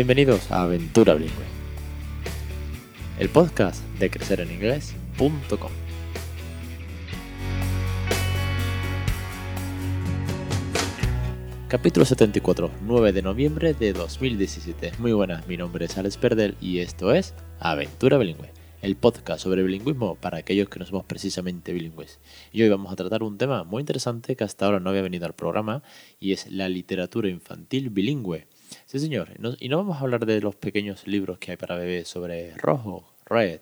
Bienvenidos a Aventura Bilingüe, el podcast de crecereninglés.com. Capítulo 74, 9 de noviembre de 2017. Muy buenas, mi nombre es Alex Perdel y esto es Aventura Bilingüe, el podcast sobre bilingüismo para aquellos que no somos precisamente bilingües. Y hoy vamos a tratar un tema muy interesante que hasta ahora no había venido al programa y es la literatura infantil bilingüe. Sí, señor. y no vamos a hablar de los pequeños libros que hay para bebés sobre rojo, red,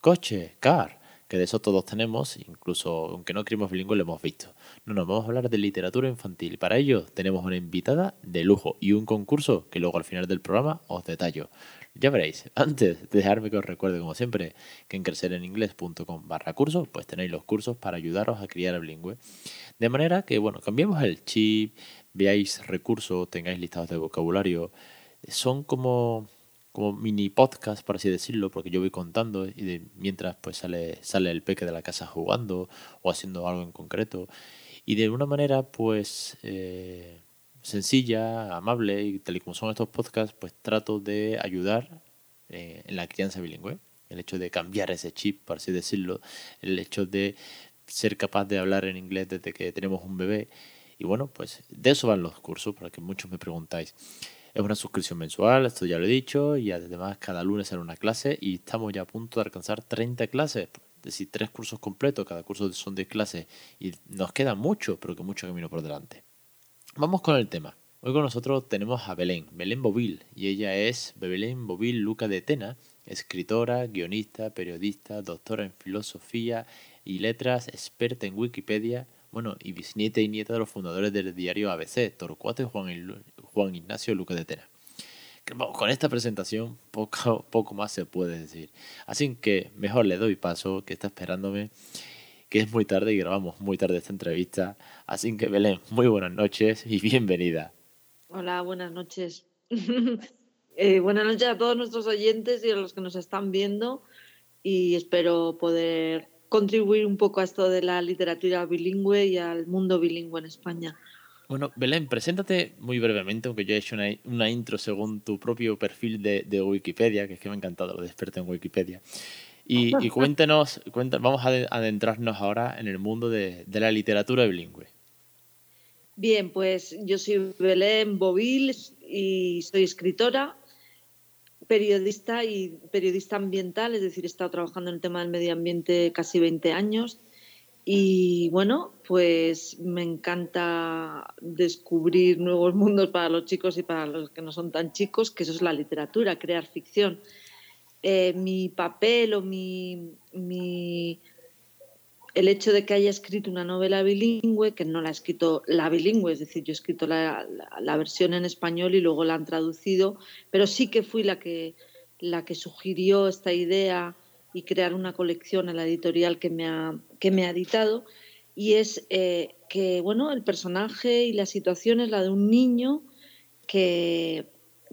coche, car, que de eso todos tenemos, incluso aunque no queremos bilingüe lo hemos visto. No, no, vamos a hablar de literatura infantil. Para ello tenemos una invitada de lujo y un concurso que luego al final del programa os detallo. Ya veréis, antes de dejarme que os recuerde como siempre que en crecereninglés.com barra cursos pues tenéis los cursos para ayudaros a criar el bilingüe. De manera que, bueno, cambiemos el chip, veáis recursos, tengáis listados de vocabulario. Son como, como mini podcast, por así decirlo, porque yo voy contando y de, mientras pues sale, sale el peque de la casa jugando o haciendo algo en concreto. Y de una manera pues eh, sencilla, amable y tal y como son estos podcasts, pues trato de ayudar eh, en la crianza bilingüe. El hecho de cambiar ese chip, por así decirlo, el hecho de ser capaz de hablar en inglés desde que tenemos un bebé y bueno, pues de eso van los cursos, para que muchos me preguntáis. Es una suscripción mensual, esto ya lo he dicho, y además cada lunes será una clase y estamos ya a punto de alcanzar 30 clases, es decir, tres cursos completos, cada curso son 10 clases y nos queda mucho, pero que mucho camino por delante. Vamos con el tema. Hoy con nosotros tenemos a Belén, Belén Bovil, y ella es Belén Bovil Luca de Tena, escritora, guionista, periodista, doctora en filosofía y letras, experta en Wikipedia, bueno, y bisnieta y nieta de los fundadores del diario ABC, Torcuato y Juan, Juan Ignacio Luque de Tena. con esta presentación poco, poco más se puede decir. Así que mejor le doy paso, que está esperándome, que es muy tarde y grabamos muy tarde esta entrevista. Así que Belén, muy buenas noches y bienvenida. Hola, buenas noches. Eh, buenas noches a todos nuestros oyentes y a los que nos están viendo y espero poder contribuir un poco a esto de la literatura bilingüe y al mundo bilingüe en España. Bueno, Belén, preséntate muy brevemente, aunque yo he hecho una, intro según tu propio perfil de, Wikipedia, que es que me ha encantado lo de experto en Wikipedia. Y, cuéntenos, vamos a adentrarnos ahora en el mundo de, de la literatura bilingüe. Bien, pues yo soy Belén Bovil y soy escritora, periodista y periodista ambiental, es decir, he estado trabajando en el tema del medio ambiente casi 20 años. Y bueno, pues me encanta descubrir nuevos mundos para los chicos y para los que no son tan chicos, que eso es la literatura, crear ficción. Eh, mi papel o mi, mi el hecho de que haya escrito una novela bilingüe, que no la ha escrito la bilingüe, es decir, yo he escrito la, versión en español y luego la han traducido, pero sí que fui la que, la que sugirió esta idea y crear una colección a la editorial que me ha, que me ha editado, y es eh, que, bueno, el personaje y la situación es la de un niño que,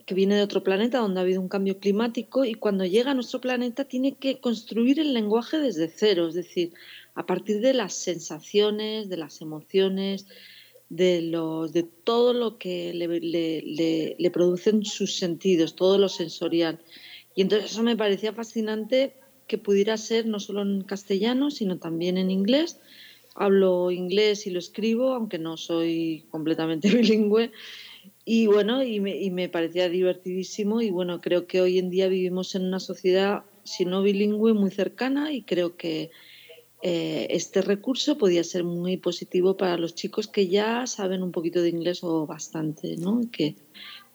que viene de otro planeta donde ha habido un cambio climático y cuando llega a nuestro planeta tiene que construir el lenguaje desde cero, es decir, a partir de las sensaciones, de las emociones, de, los, de todo lo que le, producen sus sentidos, todo lo sensorial. Y entonces eso me parecía fascinante que pudiera ser no solo en castellano, sino también en inglés. Hablo inglés y lo escribo, aunque no soy completamente bilingüe. Y bueno, y me, y me parecía divertidísimo. Y bueno, creo que hoy en día vivimos en una sociedad, si no bilingüe, muy cercana y creo que eh, este recurso podía ser muy positivo para los chicos que ya saben un poquito de inglés o bastante, ¿no? Que,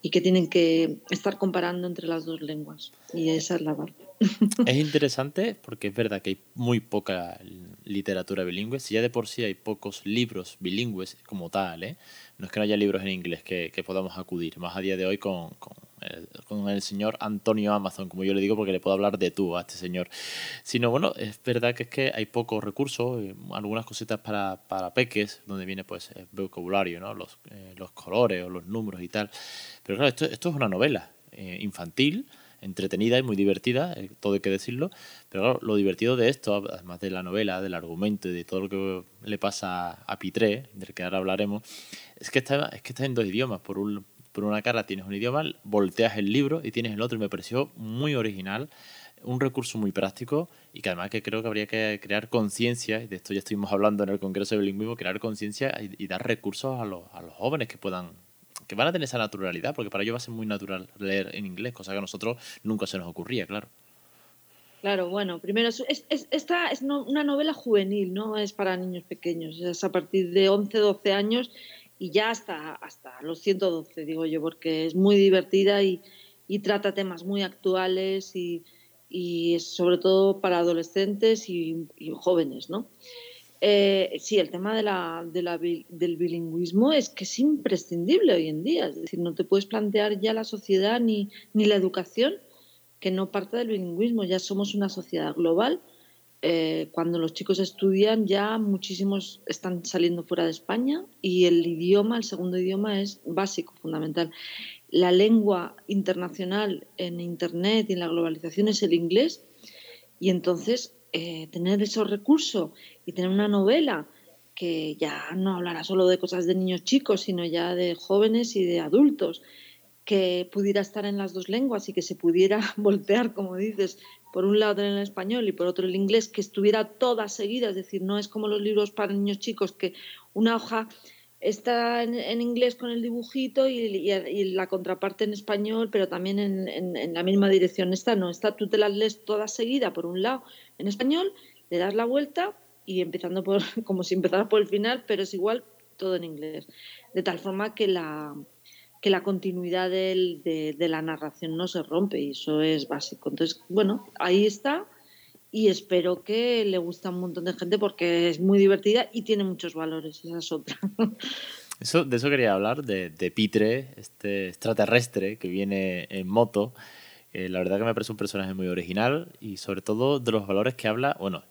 y que tienen que estar comparando entre las dos lenguas. Y esa es la parte. Es interesante porque es verdad que hay muy poca literatura bilingüe. Si ya de por sí hay pocos libros bilingües como tal, ¿eh? no es que no haya libros en inglés que, podamos acudir, más a día de hoy con, el, señor Antonio Amazon, como yo le digo, porque le puedo hablar de tú a este señor. Sino, bueno, es verdad que es que hay pocos recursos, eh, algunas cositas para, para peques, donde viene pues el vocabulario, ¿no? los, eh, los colores o los números y tal. Pero claro, esto, esto es una novela eh, infantil entretenida y muy divertida, todo hay que decirlo, pero claro, lo divertido de esto, además de la novela, del argumento y de todo lo que le pasa a Pitré, del que ahora hablaremos, es que está, es que está en dos idiomas. Por un, por una cara tienes un idioma, volteas el libro y tienes el otro y me pareció muy original un recurso muy práctico y que además que creo que habría que crear conciencia, y de esto ya estuvimos hablando en el Congreso de Bilingüismo, crear conciencia y, dar recursos a los, a los jóvenes que puedan que van a tener esa naturalidad, porque para ellos va a ser muy natural leer en inglés, cosa que a nosotros nunca se nos ocurría, claro. Claro, bueno, primero, es, es, esta es una novela juvenil, no es para niños pequeños, es a partir de 11, 12 años y ya hasta, hasta los 112, digo yo, porque es muy divertida y, y trata temas muy actuales y, y sobre todo para adolescentes y, jóvenes, ¿no? Eh, sí, el tema de la, del bilingüismo es que es imprescindible hoy en día, es decir, no te puedes plantear ya la sociedad ni, ni la educación que no parte del bilingüismo, ya somos una sociedad global. Eh, cuando los chicos estudian ya muchísimos están saliendo fuera de España y el idioma, el segundo idioma es básico, fundamental la lengua internacional en Internet y en la globalización es el inglés. Y entonces eh, tener esos recursos y tener una novela que ya no hablará solo de cosas de niños chicos, sino ya de jóvenes y de adultos, que pudiera estar en las dos lenguas y que se pudiera voltear, como dices, por un lado en el español y por otro el inglés, que estuviera toda seguida, es decir, no es como los libros para niños chicos, que una hoja está en, inglés con el dibujito y, la contraparte en español, pero también en, la misma dirección. Esta no, esta tú te las lees toda seguida por un lado en español, le das la vuelta y empezando por, como si empezara por el final, pero es igual todo en inglés. De tal forma que la, que la continuidad de, de la narración no se rompe y eso es básico. Entonces, bueno, ahí está y espero que le guste a un montón de gente porque es muy divertida y tiene muchos valores, esa es otra. Eso, de eso quería hablar, de, de Pitre, este extraterrestre que viene en moto. La verdad que me parece un personaje muy original y sobre todo de los valores que habla, bueno,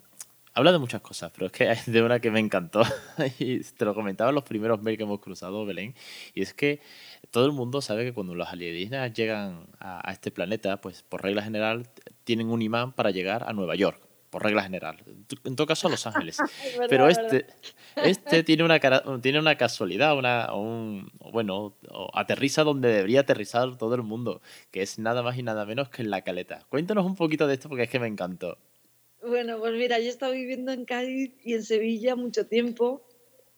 habla de muchas cosas, pero es que hay de una que me encantó y te lo comentaba en los primeros mails que hemos cruzado, Belén, y es que todo el mundo sabe que cuando los alienígenas llegan a, este planeta, pues por regla general tienen un imán para llegar a Nueva York, por regla general. En todo caso Los Ángeles. Pero este, este tiene una, tiene una casualidad, una, un, bueno, aterriza donde debería aterrizar todo el mundo, que es nada más y nada menos que en la caleta. Cuéntanos un poquito de esto porque es que me encantó. Bueno, pues mira, yo he estado viviendo en Cádiz y en Sevilla mucho tiempo,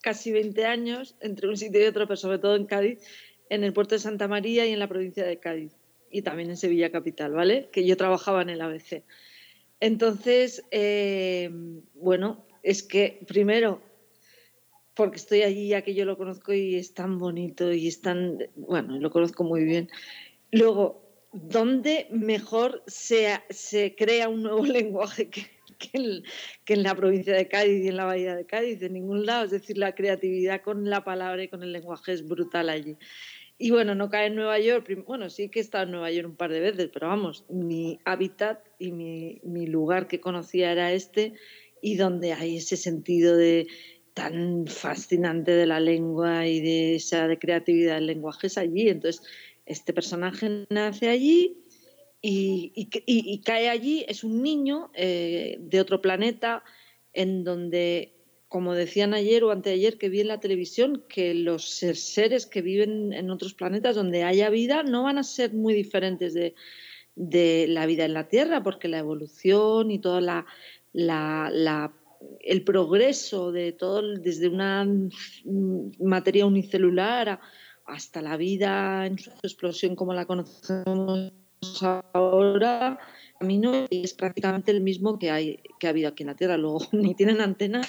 casi 20 años, entre un sitio y otro, pero sobre todo en Cádiz, en el puerto de Santa María y en la provincia de Cádiz, y también en Sevilla Capital, ¿vale? Que yo trabajaba en el ABC. Entonces, eh, bueno, es que primero, porque estoy allí ya que yo lo conozco y es tan bonito y es tan, bueno, lo conozco muy bien. Luego, ¿dónde mejor se, se crea un nuevo lenguaje que, en, la provincia de Cádiz y en la bahía de Cádiz, de ningún lado. Es decir, la creatividad con la palabra y con el lenguaje es brutal allí. Y bueno, no cae en Nueva York. Bueno, sí que he estado en Nueva York un par de veces, pero vamos, mi hábitat y mi, lugar que conocía era este y donde hay ese sentido de tan fascinante de la lengua y de esa de creatividad del lenguaje es allí. Entonces, este personaje nace allí y, cae allí, es un niño eh, de otro planeta en donde, como decían ayer o anteayer que vi en la televisión, que los seres que viven en otros planetas donde haya vida no van a ser muy diferentes de, la vida en la Tierra, porque la evolución y toda la, la, el progreso de todo, desde una materia unicelular hasta la vida en su explosión como la conocemos ahora a mí no es prácticamente el mismo que, hay, que ha habido aquí en la Tierra. Luego ni tienen antena,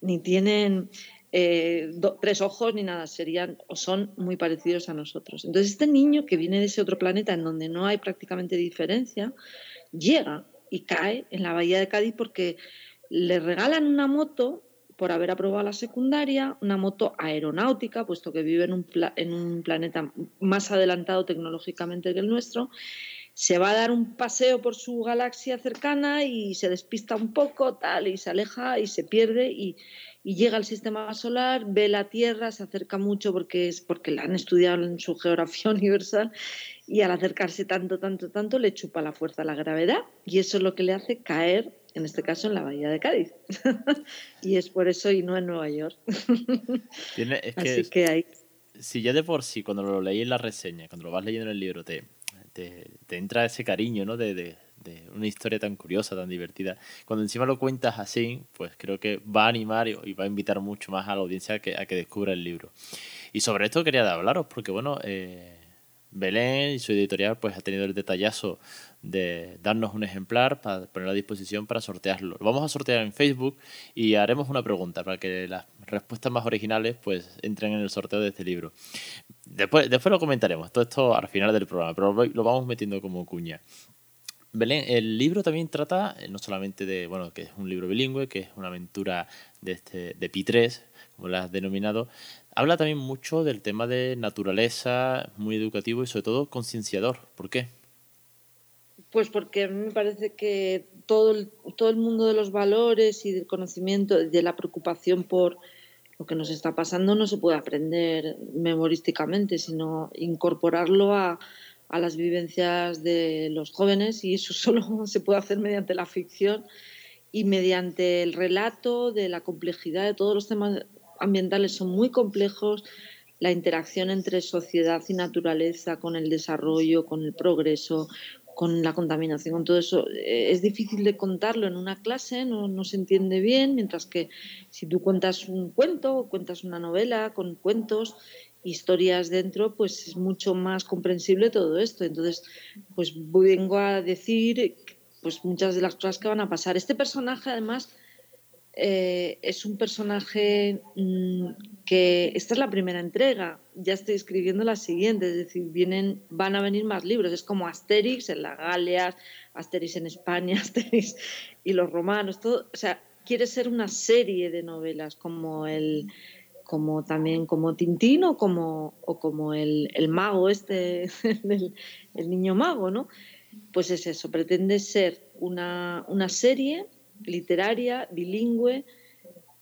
ni tienen eh, tres ojos, ni nada. Serían o son muy parecidos a nosotros. Entonces este niño que viene de ese otro planeta en donde no hay prácticamente diferencia, llega y cae en la bahía de Cádiz porque le regalan una moto por haber aprobado la secundaria, una moto aeronáutica, puesto que vive en un, en un planeta más adelantado tecnológicamente que el nuestro, se va a dar un paseo por su galaxia cercana y se despista un poco, tal, y se aleja y se pierde y, llega al sistema solar, ve la Tierra, se acerca mucho porque es porque la han estudiado en su geografía universal y al acercarse tanto, tanto, tanto le chupa la fuerza la gravedad y eso es lo que le hace caer, en este caso en la bahía de Cádiz. y es por eso y no en Nueva York. Así que, hay si ya de por sí, cuando lo leí en la reseña, cuando lo vas leyendo en el libro, te, te, entra ese cariño, ¿no? De, una historia tan curiosa, tan divertida. Cuando encima lo cuentas así, pues creo que va a animar y, va a invitar mucho más a la audiencia a que, a que descubra el libro. Y sobre esto quería hablaros, porque bueno, eh, Belén y su editorial pues ha tenido el detallazo de darnos un ejemplar para ponerlo a disposición para sortearlo. Lo vamos a sortear en Facebook y haremos una pregunta para que las respuestas más originales pues entren en el sorteo de este libro. Después, después lo comentaremos, todo esto al final del programa, pero lo vamos metiendo como cuña. Belén, el libro también trata eh, no solamente de, bueno, que es un libro bilingüe, que es una aventura de, este, de Pi 3, como lo has denominado, habla también mucho del tema de naturaleza, muy educativo y sobre todo concienciador. ¿Por qué? Pues porque a mí me parece que todo el, todo el mundo de los valores y del conocimiento, de la preocupación por lo que nos está pasando, no se puede aprender memorísticamente, sino incorporarlo a, a las vivencias de los jóvenes y eso solo se puede hacer mediante la ficción y mediante el relato de la complejidad de todos los temas ambientales son muy complejos, la interacción entre sociedad y naturaleza, con el desarrollo, con el progreso, con la contaminación, con todo eso, eh, es difícil de contarlo en una clase, no, se entiende bien, mientras que si tú cuentas un cuento cuentas una novela con cuentos, historias dentro, pues es mucho más comprensible todo esto. Entonces, pues vengo a decir pues muchas de las cosas que van a pasar. Este personaje, además, eh, es un personaje mm, que esta es la primera entrega, ya estoy escribiendo la siguiente, es decir, vienen, van a venir más libros, es como Asterix en la Galia, Asterix en España, Asterix y los romanos, todo, o sea, quiere ser una serie de novelas como el como también como Tintín o como, o como el, el mago este, el, el niño mago, ¿no? Pues es eso, pretende ser una, una serie literaria, bilingüe,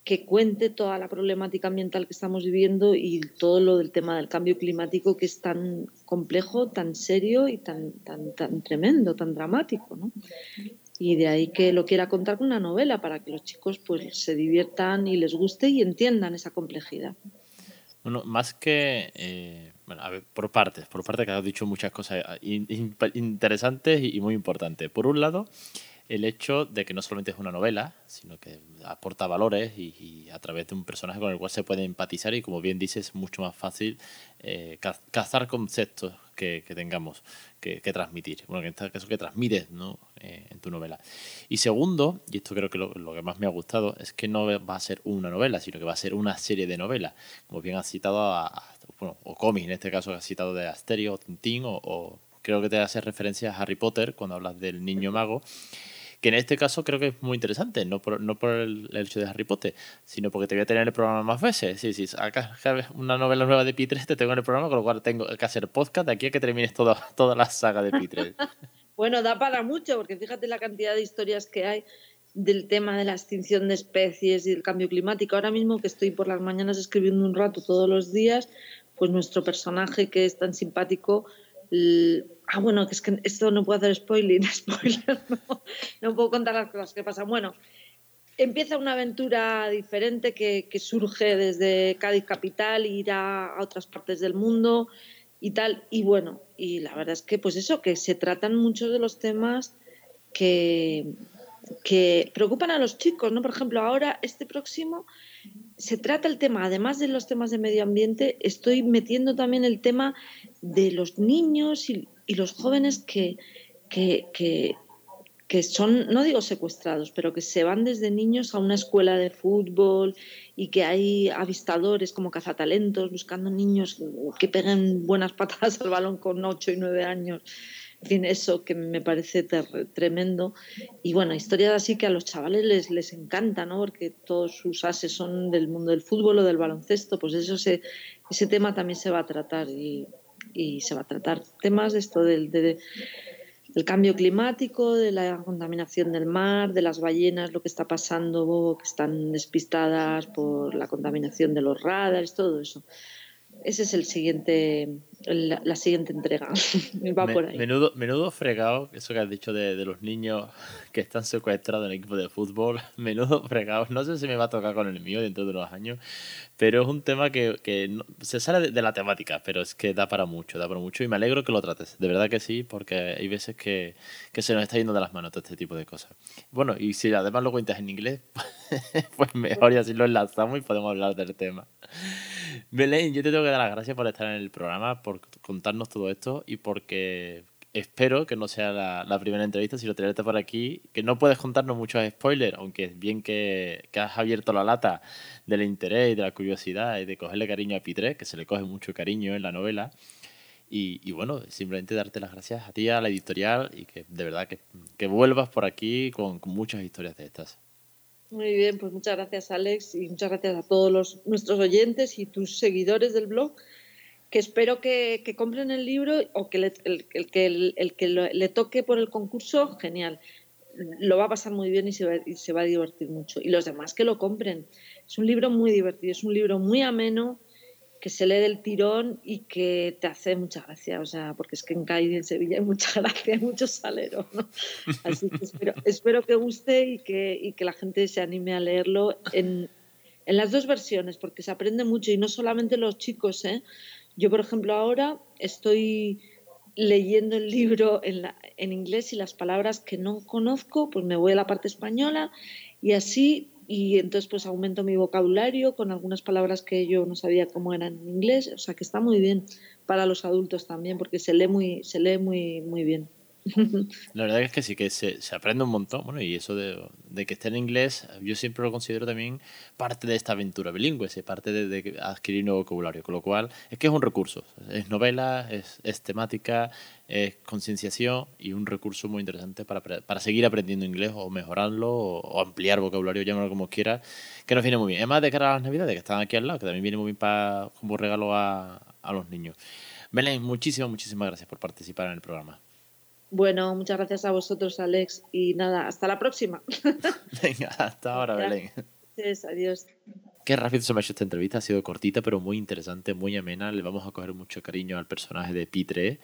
que cuente toda la problemática ambiental que estamos viviendo y todo lo del tema del cambio climático que es tan complejo, tan serio y tan, tan, tan tremendo, tan dramático. ¿no? Y de ahí que lo quiera contar con una novela para que los chicos pues, se diviertan y les guste y entiendan esa complejidad. Bueno, más que, eh, bueno, a ver, por partes, por partes que has dicho muchas cosas interesantes y muy importantes. Por un lado, el hecho de que no solamente es una novela, sino que aporta valores y, a través de un personaje con el cual se puede empatizar y como bien dices es mucho más fácil eh, cazar conceptos que, tengamos que, transmitir. Bueno, que en este caso que transmites ¿no? Eh, en tu novela. Y segundo, y esto creo que lo, lo, que más me ha gustado, es que no va a ser una novela, sino que va a ser una serie de novelas. Como bien has citado, a, bueno, o cómics, en este caso has citado de Asterio Tintín, o, o creo que te hace referencia a Harry Potter cuando hablas del niño mago que en este caso creo que es muy interesante, no por, no por el, hecho de Harry Potter, sino porque te voy a tener el programa más veces. Sí, sí, acá una novela nueva de P3 te tengo en el programa, con lo cual tengo que hacer podcast de aquí a que termines toda, toda la saga de P3. bueno, da para mucho, porque fíjate la cantidad de historias que hay del tema de la extinción de especies y del cambio climático. Ahora mismo que estoy por las mañanas escribiendo un rato todos los días, pues nuestro personaje que es tan simpático Ah, bueno, es que esto no puedo hacer spoiling, spoiler, no, puedo contar las cosas que pasan. Bueno, empieza una aventura diferente que, surge desde Cádiz Capital, ir a, otras partes del mundo y tal. Y bueno, y la verdad es que pues eso, que se tratan muchos de los temas que, que preocupan a los chicos, ¿no? Por ejemplo, ahora este próximo se trata el tema, además de los temas de medio ambiente, estoy metiendo también el tema de los niños y, los jóvenes que, que, que, son, no digo secuestrados, pero que se van desde niños a una escuela de fútbol y que hay avistadores como cazatalentos buscando niños que peguen buenas patadas al balón con 8 y 9 años en fin, eso que me parece tremendo. Y bueno, historias así que a los chavales les, les encanta, ¿no? Porque todos sus ases son del mundo del fútbol o del baloncesto, pues eso se, ese tema también se va a tratar y, y se va a tratar temas de esto del, cambio climático, de la contaminación del mar, de las ballenas, lo que está pasando, que están despistadas por la contaminación de los radares, todo eso. Ese es el siguiente, la, siguiente entrega. Va por ahí. Menudo, menudo fregado, eso que has dicho de, de, los niños que están secuestrados en el equipo de fútbol. Menudo fregado. No sé si me va a tocar con el mío dentro de unos años, pero es un tema que, que se sale de, la temática, pero es que da para mucho, da para mucho y me alegro que lo trates. De verdad que sí, porque hay veces que, que se nos está yendo de las manos todo este tipo de cosas. Bueno, y si además lo cuentas en inglés, pues mejor y así lo enlazamos y podemos hablar del tema. Belén, yo te tengo que dar las gracias por estar en el programa, por contarnos todo esto y porque espero que no sea la, primera entrevista, sino tenerte por aquí, que no puedes contarnos muchos spoilers, aunque es bien que, has abierto la lata del interés y de la curiosidad y de cogerle cariño a Pitre, que se le coge mucho cariño en la novela. Y, bueno, simplemente darte las gracias a ti, a la editorial, y que de verdad que, que vuelvas por aquí con muchas historias de estas. Muy bien, pues muchas gracias Alex y muchas gracias a todos los, nuestros oyentes y tus seguidores del blog, que espero que, que compren el libro o que el, el, que, el, que le toque por el concurso, genial. Lo va a pasar muy bien y se, va, y se va a divertir mucho. Y los demás que lo compren. Es un libro muy divertido, es un libro muy ameno, que se lee del tirón y que te hace mucha gracia, o sea, porque es que en Cádiz y en Sevilla hay mucha gracia, hay mucho salero. Así que espero, espero que guste y que, y que la gente se anime a leerlo en, en las dos versiones, porque se aprende mucho y no solamente los chicos, ¿eh? Yo, por ejemplo, ahora estoy leyendo el libro en, en inglés y las palabras que no conozco, pues me voy a la parte española y así y entonces pues aumento mi vocabulario con algunas palabras que yo no sabía cómo eran en inglés, o sea que está muy bien para los adultos también porque se lee muy se lee muy muy bien. La verdad es que sí, que se, se aprende un montón. Bueno, y eso de, de, que esté en inglés, yo siempre lo considero también parte de esta aventura bilingüe, parte de, de, adquirir nuevo vocabulario. Con lo cual, es que es un recurso. Es novela, es, temática, es concienciación y un recurso muy interesante para, para seguir aprendiendo inglés o mejorarlo o, ampliar vocabulario, llámalo como quiera, que nos viene muy bien. Es más de cara a las navidades, que están aquí al lado, que también viene muy bien para, como regalo a, a los niños. Belén, muchísimas, muchísimas gracias por participar en el programa. Bueno, muchas gracias a vosotros, Alex. Y nada, hasta la próxima. Venga, hasta ahora, Belén. Gracias, adiós. Qué rápido se me ha hecho esta entrevista, ha sido cortita, pero muy interesante, muy amena. Le vamos a coger mucho cariño al personaje de Pitre.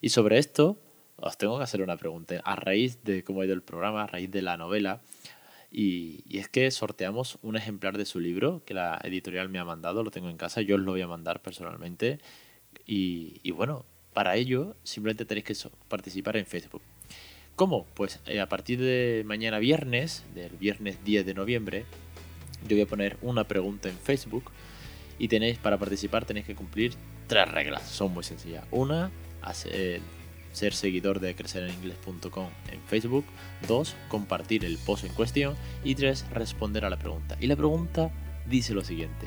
Y sobre esto, os tengo que hacer una pregunta. A raíz de cómo ha ido el programa, a raíz de la novela, y, y, es que sorteamos un ejemplar de su libro que la editorial me ha mandado, lo tengo en casa, yo os lo voy a mandar personalmente. Y, y bueno, para ello, simplemente tenéis que participar en Facebook. ¿Cómo? Pues eh, a partir de mañana viernes, del viernes 10 de noviembre, yo voy a poner una pregunta en Facebook y tenéis para participar tenéis que cumplir tres reglas. Son muy sencillas. Una, hacer, ser seguidor de crecereninglés.com en Facebook. Dos, compartir el post en cuestión. Y tres, responder a la pregunta. Y la pregunta dice lo siguiente.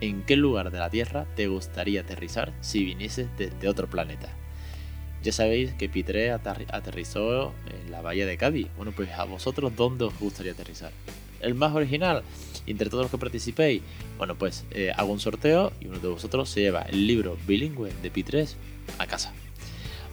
¿En qué lugar de la Tierra te gustaría aterrizar si vinieses desde otro planeta? Ya sabéis que Pitre aterrizó en la bahía de Cádiz. Bueno, pues a vosotros, ¿dónde os gustaría aterrizar? El más original, entre todos los que participéis, bueno, pues eh, hago un sorteo y uno de vosotros se lleva el libro bilingüe de Pitres a casa.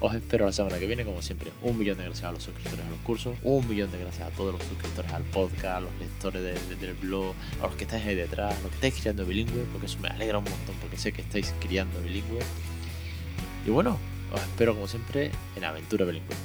Os espero la semana que viene, como siempre. Un millón de gracias a los suscriptores a los cursos, un millón de gracias a todos los suscriptores al podcast, a los lectores del, blog, a los que estáis ahí detrás, a los que estáis criando bilingüe, porque eso me alegra un montón, porque sé que estáis criando bilingüe. Y bueno, os espero como siempre en Aventura Bilingüe.